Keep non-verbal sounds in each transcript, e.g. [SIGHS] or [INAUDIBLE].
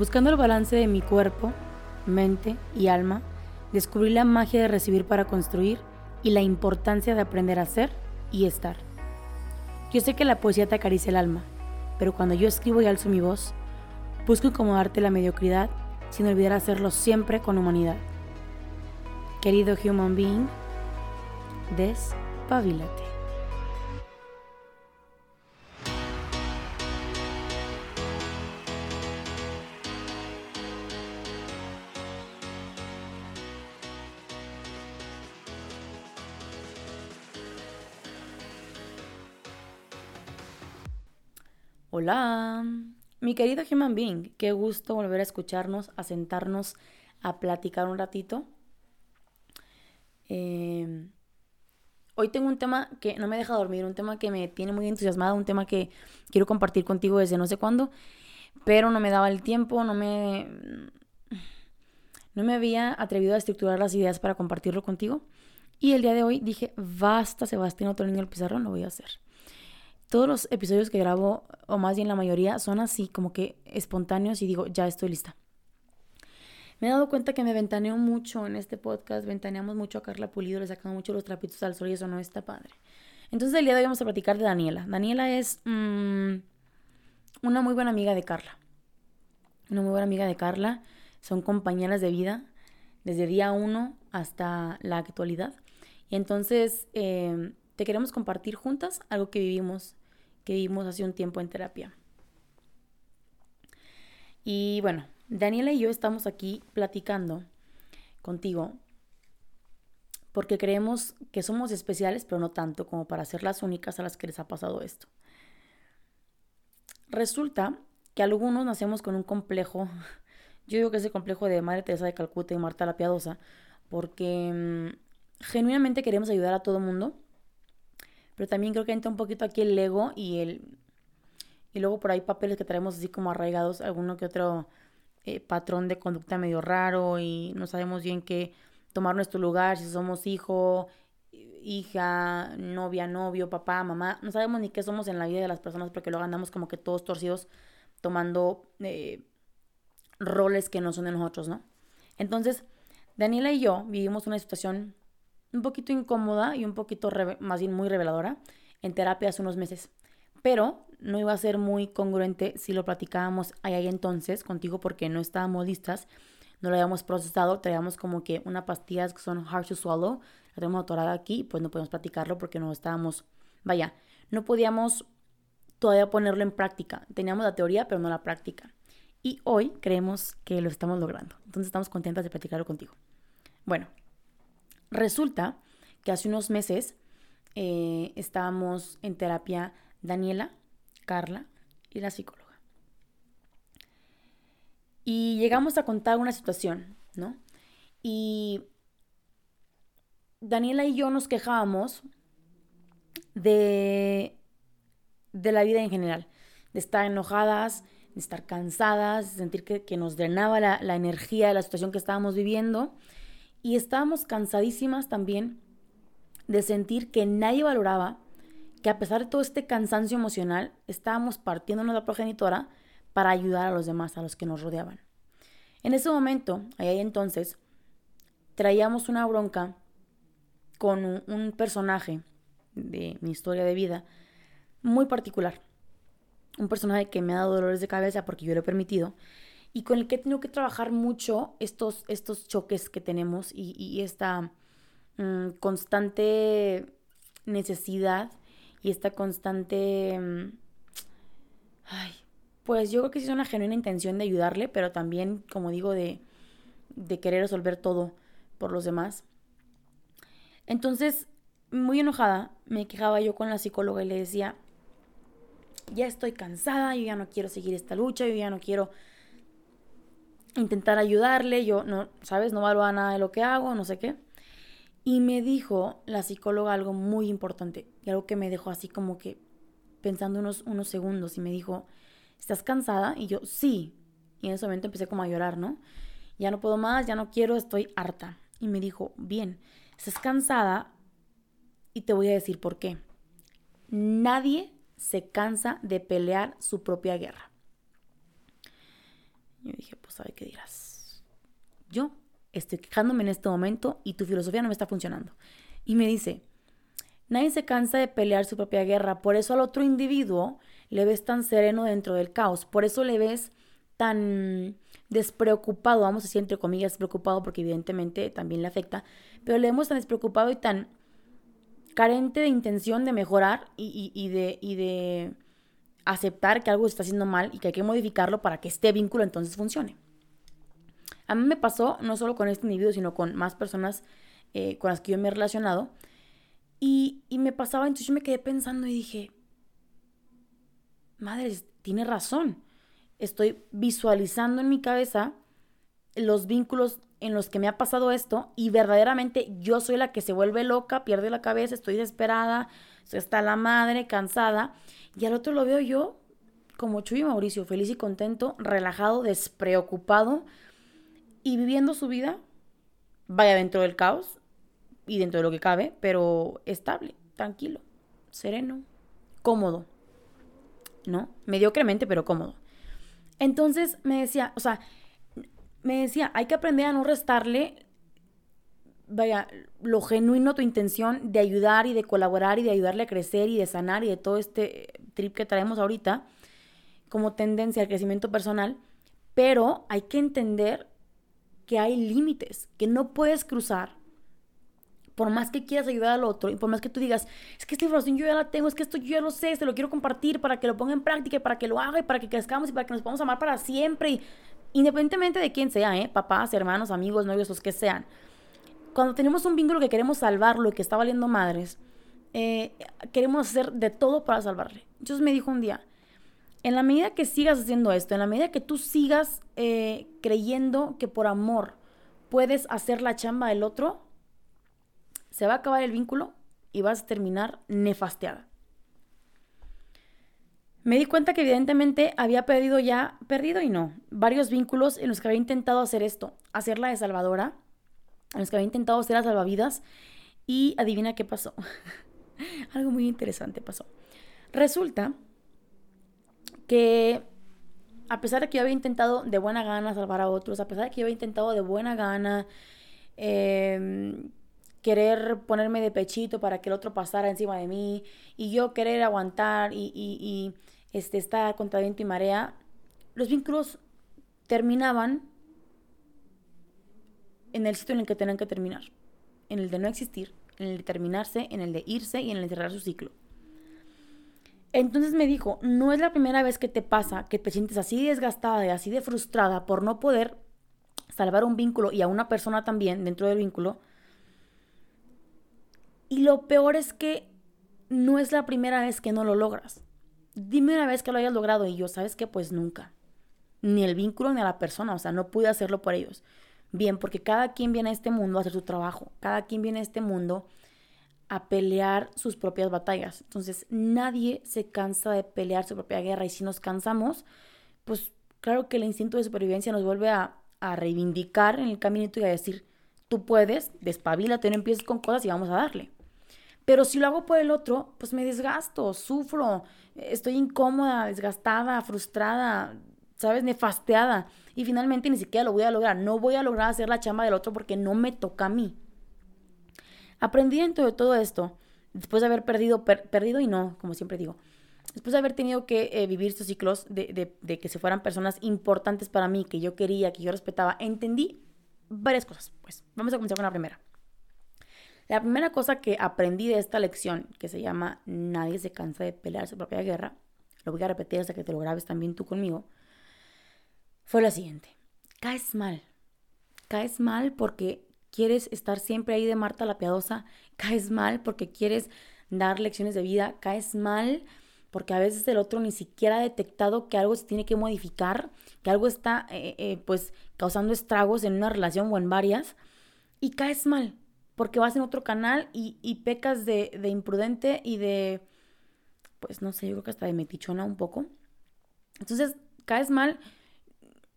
Buscando el balance de mi cuerpo, mente y alma, descubrí la magia de recibir para construir y la importancia de aprender a ser y estar. Yo sé que la poesía te acaricia el alma, pero cuando yo escribo y alzo mi voz, busco incomodarte la mediocridad sin olvidar hacerlo siempre con humanidad. Querido human being, despabilate. Hola, mi querido human being, qué gusto volver a escucharnos, a sentarnos, a platicar un ratito. Em, hoy tengo un tema que no me deja dormir, un tema que me tiene muy entusiasmada, un tema que quiero compartir contigo desde no sé cuándo, pero no me daba el tiempo, no me, no me había atrevido a estructurar las ideas para compartirlo contigo. Y el día de hoy dije, basta Sebastián, otro niño el pizarrón, lo voy a hacer todos los episodios que grabo, o más bien la mayoría, son así como que espontáneos y digo, ya estoy lista. Me he dado cuenta que me ventaneo mucho en este podcast, ventaneamos mucho a Carla Pulido, le sacamos mucho los trapitos al sol y eso no está padre. Entonces el día de hoy vamos a platicar de Daniela. Daniela es mm, una muy buena amiga de Carla. Una muy buena amiga de Carla. Son compañeras de vida desde día uno hasta la actualidad. Y entonces eh, te queremos compartir juntas algo que vivimos que vimos hace un tiempo en terapia. Y bueno, Daniela y yo estamos aquí platicando contigo porque creemos que somos especiales, pero no tanto como para ser las únicas a las que les ha pasado esto. Resulta que algunos nacemos con un complejo, [LAUGHS] yo digo que es el complejo de Madre Teresa de Calcuta y Marta la Piadosa, porque mm, genuinamente queremos ayudar a todo mundo, pero también creo que entra un poquito aquí el ego y el... Y luego por ahí papeles que traemos así como arraigados, alguno que otro eh, patrón de conducta medio raro y no sabemos bien qué tomar nuestro lugar, si somos hijo, hija, novia, novio, papá, mamá, no sabemos ni qué somos en la vida de las personas porque luego andamos como que todos torcidos tomando eh, roles que no son de nosotros, ¿no? Entonces, Daniela y yo vivimos una situación un poquito incómoda y un poquito más bien muy reveladora en terapia hace unos meses. Pero no iba a ser muy congruente si lo platicábamos ahí entonces contigo porque no estábamos listas, no lo habíamos procesado, traíamos como que una pastillas que son hard to swallow, la tenemos atorada aquí, pues no podemos platicarlo porque no estábamos, vaya, no podíamos todavía ponerlo en práctica. Teníamos la teoría, pero no la práctica. Y hoy creemos que lo estamos logrando. Entonces estamos contentas de platicarlo contigo. Bueno, Resulta que hace unos meses eh, estábamos en terapia Daniela, Carla y la psicóloga. Y llegamos a contar una situación, ¿no? Y Daniela y yo nos quejábamos de, de la vida en general, de estar enojadas, de estar cansadas, de sentir que, nos drenaba la, la energía de la situación que estábamos viviendo y estábamos cansadísimas también de sentir que nadie valoraba que a pesar de todo este cansancio emocional, estábamos partiéndonos la progenitora para ayudar a los demás, a los que nos rodeaban. En ese momento, ahí entonces, traíamos una bronca con un, personaje de mi historia de vida muy particular. Un personaje que me ha dado dolores de cabeza porque yo lo he permitido y con el que tengo que trabajar mucho estos, estos choques que tenemos y, esta mm, constante necesidad y esta constante... Mm, ay, pues yo creo que sí es una genuina intención de ayudarle, pero también, como digo, de, de querer resolver todo por los demás. Entonces, muy enojada, me quejaba yo con la psicóloga y le decía, ya estoy cansada, yo ya no quiero seguir esta lucha, yo ya no quiero intentar ayudarle, yo no, ¿sabes? No valoro nada de lo que hago, no sé qué. Y me dijo la psicóloga algo muy importante, y algo que me dejó así como que pensando unos, unos segundos, y me dijo, ¿estás cansada? Y yo, sí. Y en ese momento empecé como a llorar, ¿no? Ya no puedo más, ya no quiero, estoy harta. Y me dijo, bien, estás cansada y te voy a decir por qué. Nadie se cansa de pelear su propia guerra. Yo dije, pues, ¿sabe qué dirás? Yo estoy quejándome en este momento y tu filosofía no me está funcionando. Y me dice, nadie se cansa de pelear su propia guerra, por eso al otro individuo le ves tan sereno dentro del caos, por eso le ves tan despreocupado, vamos a decir entre comillas despreocupado porque evidentemente también le afecta, pero le vemos tan despreocupado y tan carente de intención de mejorar y, y de aceptar que algo está haciendo mal y que hay que modificarlo para que este vínculo entonces funcione. A mí me pasó no solo con este individuo, sino con más personas eh, con las que yo me he relacionado. Y, y, me pasaba, entonces yo me quedé pensando y dije, madre, tiene razón. Estoy visualizando en mi cabeza los vínculos en los que me ha pasado esto y verdaderamente yo soy la que se vuelve loca, pierde la cabeza, estoy desesperada, hasta la madre, cansada. Y al otro lo veo yo como Chuy Mauricio, feliz y contento, relajado, despreocupado y viviendo su vida, vaya dentro del caos y dentro de lo que cabe, pero estable, tranquilo, sereno, cómodo, ¿no? Mediocremente, pero cómodo. Entonces me decía, o sea, me decía, hay que aprender a no restarle, vaya, lo genuino, tu intención de ayudar y de colaborar y de ayudarle a crecer y de sanar y de todo este trip que traemos ahorita como tendencia al crecimiento personal, pero hay que entender que hay límites, que no puedes cruzar. Por más que quieras ayudar al otro y por más que tú digas, es que esta información yo ya la tengo, es que esto yo ya lo sé, se lo quiero compartir para que lo ponga en práctica para que lo haga y para que crezcamos y para que nos podamos amar para siempre. Independientemente de quién sea, ¿eh? papás, hermanos, amigos, novios, los que sean. Cuando tenemos un vínculo que queremos salvarlo y que está valiendo madres, eh, queremos hacer de todo para salvarle. Entonces me dijo un día, en la medida que sigas haciendo esto, en la medida que tú sigas eh, creyendo que por amor puedes hacer la chamba del otro, se va a acabar el vínculo y vas a terminar nefasteada. Me di cuenta que evidentemente había perdido ya, perdido y no, varios vínculos en los que había intentado hacer esto, hacerla de salvadora, en los que había intentado hacer la salvavidas y adivina qué pasó. [LAUGHS] Algo muy interesante pasó. Resulta que a pesar de que yo había intentado de buena gana salvar a otros, a pesar de que yo había intentado de buena gana em, querer ponerme de pechito para que el otro pasara encima de mí y yo querer aguantar y, y, este, estar contra viento y marea, los vínculos terminaban en el sitio en el que tenían que terminar, en el de no existir, en el de terminarse, en el de irse y en el de cerrar su ciclo. Entonces me dijo, no es la primera vez que te pasa que te sientes así desgastada y así de frustrada por no poder salvar un vínculo y a una persona también dentro del vínculo, y lo peor es que no es la primera vez que no lo logras. Dime una vez que lo hayas logrado y yo, ¿sabes qué? Pues nunca. Ni el vínculo ni a la persona, o sea, no pude hacerlo por ellos. Bien, porque cada quien viene a este mundo a hacer su trabajo, cada quien viene a este mundo a pelear sus propias batallas. Entonces, nadie se cansa de pelear su propia guerra y si nos cansamos, pues claro que el instinto de supervivencia nos vuelve a, a reivindicar en el caminito y a decir, tú puedes, despabilate, no empieces con cosas y vamos a darle. Pero si lo hago por el otro, pues me desgasto, sufro, estoy incómoda, desgastada, frustrada, ¿sabes? Nefasteada. Y finalmente ni siquiera lo voy a lograr. No voy a lograr hacer la chamba del otro porque no me toca a mí. Aprendí dentro de todo esto, después de haber perdido, perdido y no, como siempre digo, después de haber tenido que eh, vivir estos ciclos de, de, que se fueran personas importantes para mí, que yo quería, que yo respetaba, entendí varias cosas. Pues vamos a comenzar con la primera. La primera cosa que aprendí de esta lección, que se llama Nadie se cansa de pelear su propia guerra, lo voy a repetir hasta que te lo grabes también tú conmigo, fue la siguiente. Caes mal. Caes mal porque quieres estar siempre ahí de Marta la Piadosa. Caes mal porque quieres dar lecciones de vida. Caes mal porque a veces el otro ni siquiera ha detectado que algo se tiene que modificar, que algo está eh, eh, pues causando estragos en una relación o en varias. Y caes mal porque vas en otro canal y, pecas de, imprudente y de, pues no sé, yo creo que hasta de metichona un poco. Entonces, caes mal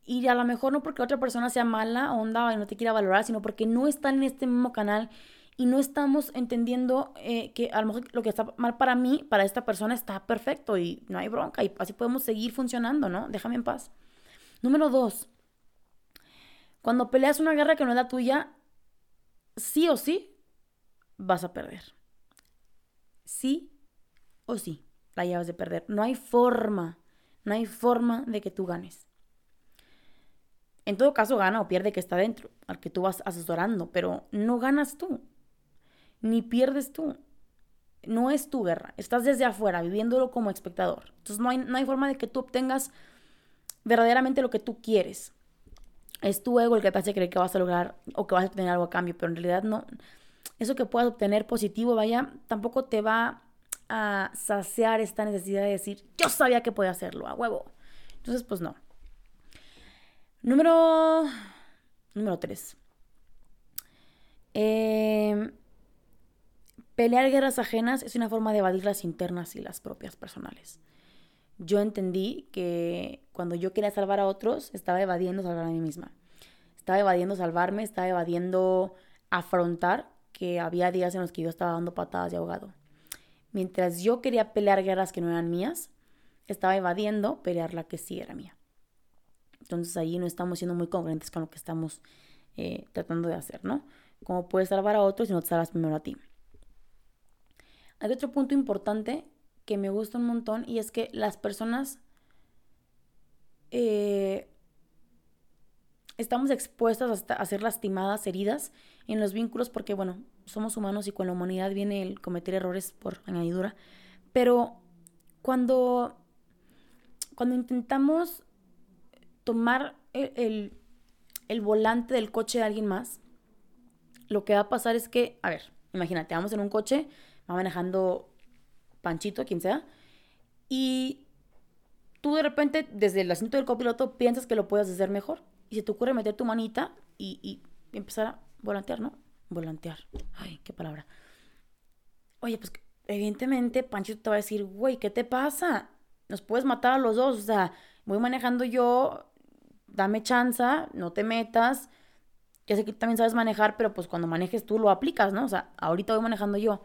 y a lo mejor no porque otra persona sea mala onda y no te quiera valorar, sino porque no están en este mismo canal y no estamos entendiendo eh, que a lo mejor lo que está mal para mí, para esta persona está perfecto y no hay bronca y así podemos seguir funcionando, ¿no? Déjame en paz. Número dos, cuando peleas una guerra que no es la tuya, sí o sí vas a perder. Sí o sí la llevas de perder. No hay forma, no hay forma de que tú ganes. En todo caso, gana o pierde que está dentro, al que tú vas asesorando, pero no ganas tú, ni pierdes tú. No es tu guerra, estás desde afuera, viviéndolo como espectador. Entonces no hay, no hay forma de que tú obtengas verdaderamente lo que tú quieres. Es tu ego el que te hace creer que vas a lograr o que vas a obtener algo a cambio, pero en realidad no. Eso que puedas obtener positivo, vaya, tampoco te va a saciar esta necesidad de decir, yo sabía que podía hacerlo, a huevo. Entonces, pues no. Número. Número 3. Em, pelear guerras ajenas es una forma de evadir las internas y las propias personales. Yo entendí que cuando yo quería salvar a otros, estaba evadiendo salvar a mí misma. Estaba evadiendo salvarme, estaba evadiendo afrontar que había días en los que yo estaba dando patadas de ahogado. Mientras yo quería pelear guerras que no eran mías, estaba evadiendo pelear la que sí era mía. Entonces ahí no estamos siendo muy congruentes con lo que estamos eh, tratando de hacer, ¿no? Cómo puedes salvar a otros si no te salvas primero a ti. Hay otro punto importante que me gusta un montón y es que las personas eh, estamos expuestas a, a ser lastimadas, heridas en los vínculos porque, bueno, somos humanos y con la humanidad viene el cometer errores por añadidura. Pero cuando, cuando intentamos tomar el, volante del coche de alguien más, lo que va a pasar es que, a ver, imagínate, vamos en un coche, va manejando Panchito, quien sea, y tú de repente, desde el asiento del copiloto, piensas que lo puedes hacer mejor. Y se te ocurre meter tu manita y, y empezar a volantear, ¿no? Volantear. Ay, qué palabra. Oye, pues evidentemente Panchito te va a decir, güey, ¿qué te pasa? Nos puedes matar a los dos. O sea, voy manejando yo, dame chanza, no te metas. Ya sé que también sabes manejar, pero pues cuando manejes tú lo aplicas, ¿no? O sea, ahorita voy manejando yo.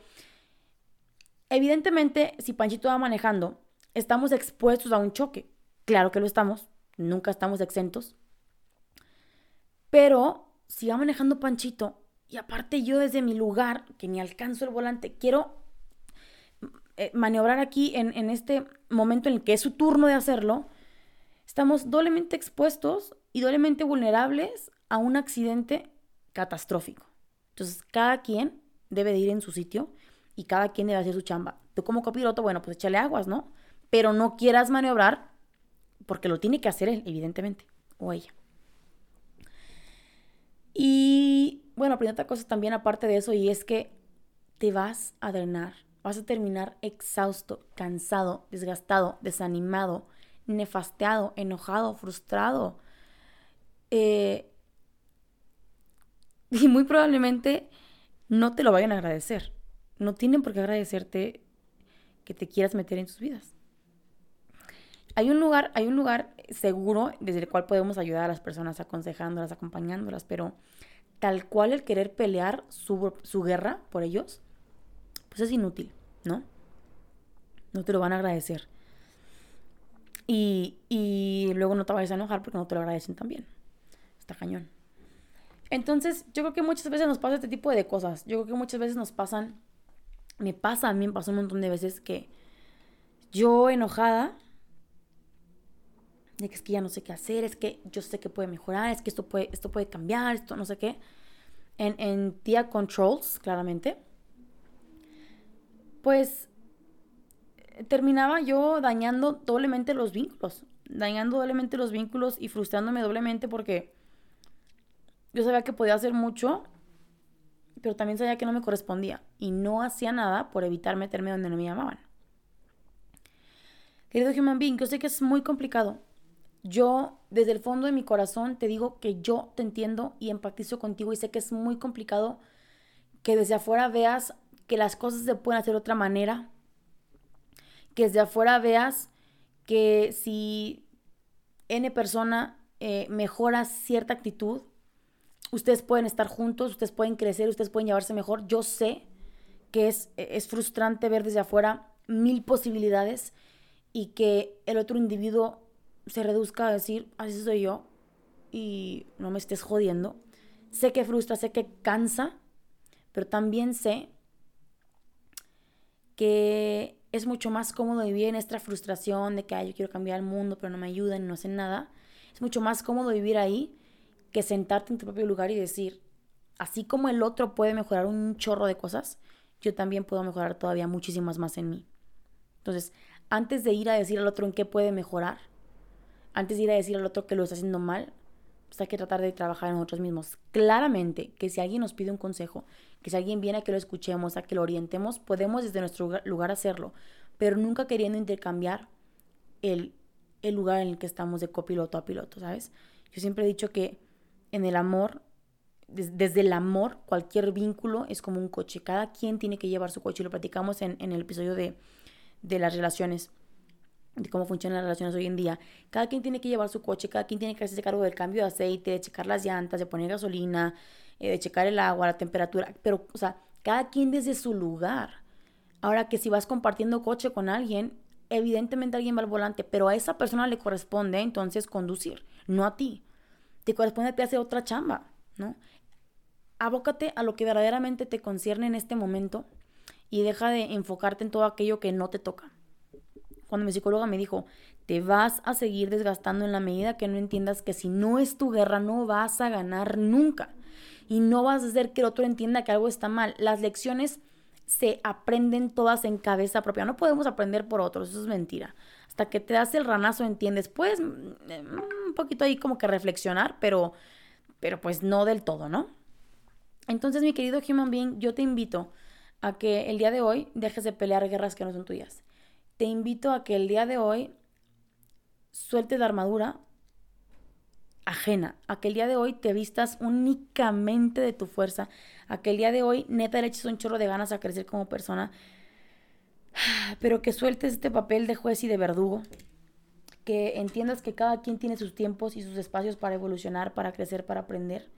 Evidentemente, si Panchito va manejando, estamos expuestos a un choque. Claro que lo estamos, nunca estamos exentos. Pero si va manejando Panchito y aparte yo desde mi lugar, que ni alcanzo el volante, quiero eh, maniobrar aquí en, en este momento en el que es su turno de hacerlo, estamos doblemente expuestos y doblemente vulnerables a un accidente catastrófico. Entonces, cada quien debe de ir en su sitio y cada quien debe hacer su chamba. Tú como copiloto, bueno, pues échale aguas, ¿no? Pero no quieras maniobrar porque lo tiene que hacer él, evidentemente, o ella. Y bueno, otra cosa también aparte de eso y es que te vas a drenar, vas a terminar exhausto, cansado, desgastado, desanimado, nefasteado, enojado, frustrado. Eh, [LAUGHS] y muy probablemente no te lo vayan a agradecer. No tienen por qué agradecerte que te quieras meter en sus vidas. Hay un lugar, hay un lugar seguro desde el cual podemos ayudar a las personas aconsejándolas, acompañándolas, pero tal cual el querer pelear su, su guerra por ellos, pues es inútil, ¿no? No te lo van a agradecer. Y, luego no te vayas a enojar porque no te lo agradecen también. Está cañón. Entonces, yo creo que muchas veces nos pasa este tipo de cosas. Yo creo que muchas veces nos pasan, me pasa a mí, me pasó un montón de veces que yo enojada, de que es que ya no sé qué hacer, es que yo sé que puede mejorar, es que esto puede, esto puede cambiar, esto no sé qué. En, en tía controls, claramente. Pues terminaba yo dañando doblemente los vínculos, dañando doblemente los vínculos y frustrándome doblemente porque yo sabía que podía hacer mucho, pero también sabía que no me correspondía y no hacía nada por evitar meterme donde no me llamaban. Querido Human Being, yo sé que es muy complicado. Yo, desde el fondo de mi corazón, te digo que yo te entiendo y empatizo contigo y sé que es muy complicado que desde afuera veas que las cosas se pueden hacer de otra manera, que desde afuera veas que si N persona eh, mejora cierta actitud, ustedes pueden estar juntos, ustedes pueden crecer, ustedes pueden llevarse mejor. Yo sé que es, es frustrante ver desde afuera mil posibilidades y que el otro individuo se reduzca a decir, así soy yo y no me estés jodiendo. Sé que frustra, sé que cansa, pero también sé que es mucho más cómodo vivir en esta frustración de que Ay, yo quiero cambiar el mundo, pero no me ayudan no hacen nada. Es mucho más cómodo vivir ahí que sentarte en tu propio lugar y decir, así como el otro puede mejorar un chorro de cosas, yo también puedo mejorar todavía muchísimas más en mí. Entonces, antes de ir a decir al otro en qué puede mejorar, antes de ir a decir al otro que lo está haciendo mal, pues hay que tratar de trabajar en nosotros mismos. Claramente que si alguien nos pide un consejo, que si alguien viene a que lo escuchemos, a que lo orientemos, podemos desde nuestro lugar hacerlo, pero nunca queriendo intercambiar el, el lugar en el que estamos de copiloto a piloto, ¿sabes? Yo siempre he dicho que en el amor, desde el amor, cualquier vínculo es como un coche. Cada quien tiene que llevar su coche. Lo platicamos en, en el episodio de, de las relaciones de cómo funcionan las relaciones hoy en día. Cada quien tiene que llevar su coche, cada quien tiene que hacerse cargo del cambio de aceite, de checar las llantas, de poner gasolina, eh, de checar el agua, la temperatura, pero, o sea, cada quien desde su lugar. Ahora que si vas compartiendo coche con alguien, evidentemente alguien va al volante, pero a esa persona le corresponde entonces conducir, no a ti. Te corresponde a ti hacer otra chamba, ¿no? Abócate a lo que verdaderamente te concierne en este momento y deja de enfocarte en todo aquello que no te toca cuando mi psicóloga me dijo, te vas a seguir desgastando en la medida que no entiendas que si no es tu guerra no vas a ganar nunca. Y no vas a hacer que el otro entienda que algo está mal. Las lecciones se aprenden todas en cabeza propia. No podemos aprender por otros, eso es mentira. Hasta que te das el ranazo entiendes. Pues un poquito ahí como que reflexionar, pero, pero pues no del todo, ¿no? Entonces, mi querido human being, yo te invito a que el día de hoy dejes de pelear guerras que no son tuyas te invito a que el día de hoy sueltes la armadura ajena, a que el día de hoy te vistas únicamente de tu fuerza, a que el día de hoy neta le eches un chorro de ganas a crecer como persona, [SIGHS] pero que sueltes este papel de juez y de verdugo, que entiendas que cada quien tiene sus tiempos y sus espacios para evolucionar, para crecer, para aprender,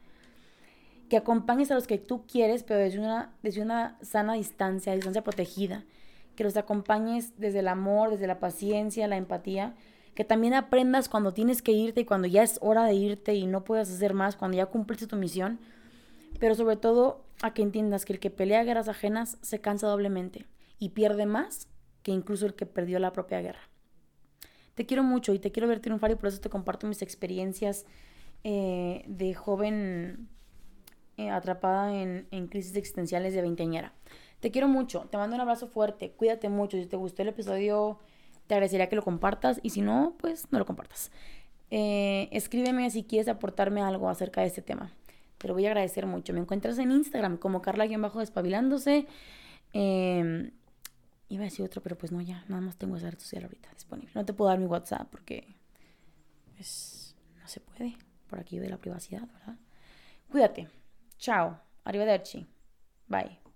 que acompañes a los que tú quieres, pero desde una, desde una sana distancia, distancia protegida, que los acompañes desde el amor, desde la paciencia, la empatía, que también aprendas cuando tienes que irte y cuando ya es hora de irte y no puedes hacer más, cuando ya cumpliste tu misión, pero sobre todo a que entiendas que el que pelea guerras ajenas se cansa doblemente y pierde más que incluso el que perdió la propia guerra. Te quiero mucho y te quiero ver triunfar y por eso te comparto mis experiencias eh, de joven eh, atrapada en, en crisis existenciales de veinteañera. Te quiero mucho, te mando un abrazo fuerte, cuídate mucho. Si te gustó el episodio, te agradecería que lo compartas y si no, pues no lo compartas. Eh, escríbeme si quieres aportarme algo acerca de este tema. Te lo voy a agradecer mucho. Me encuentras en Instagram como Carla-despabilándose. Eh, iba a decir otro, pero pues no, ya, nada más tengo esa red social ahorita disponible. No te puedo dar mi WhatsApp porque pues no se puede por aquí de la privacidad, ¿verdad? Cuídate. Chao. Arrivederci. Bye.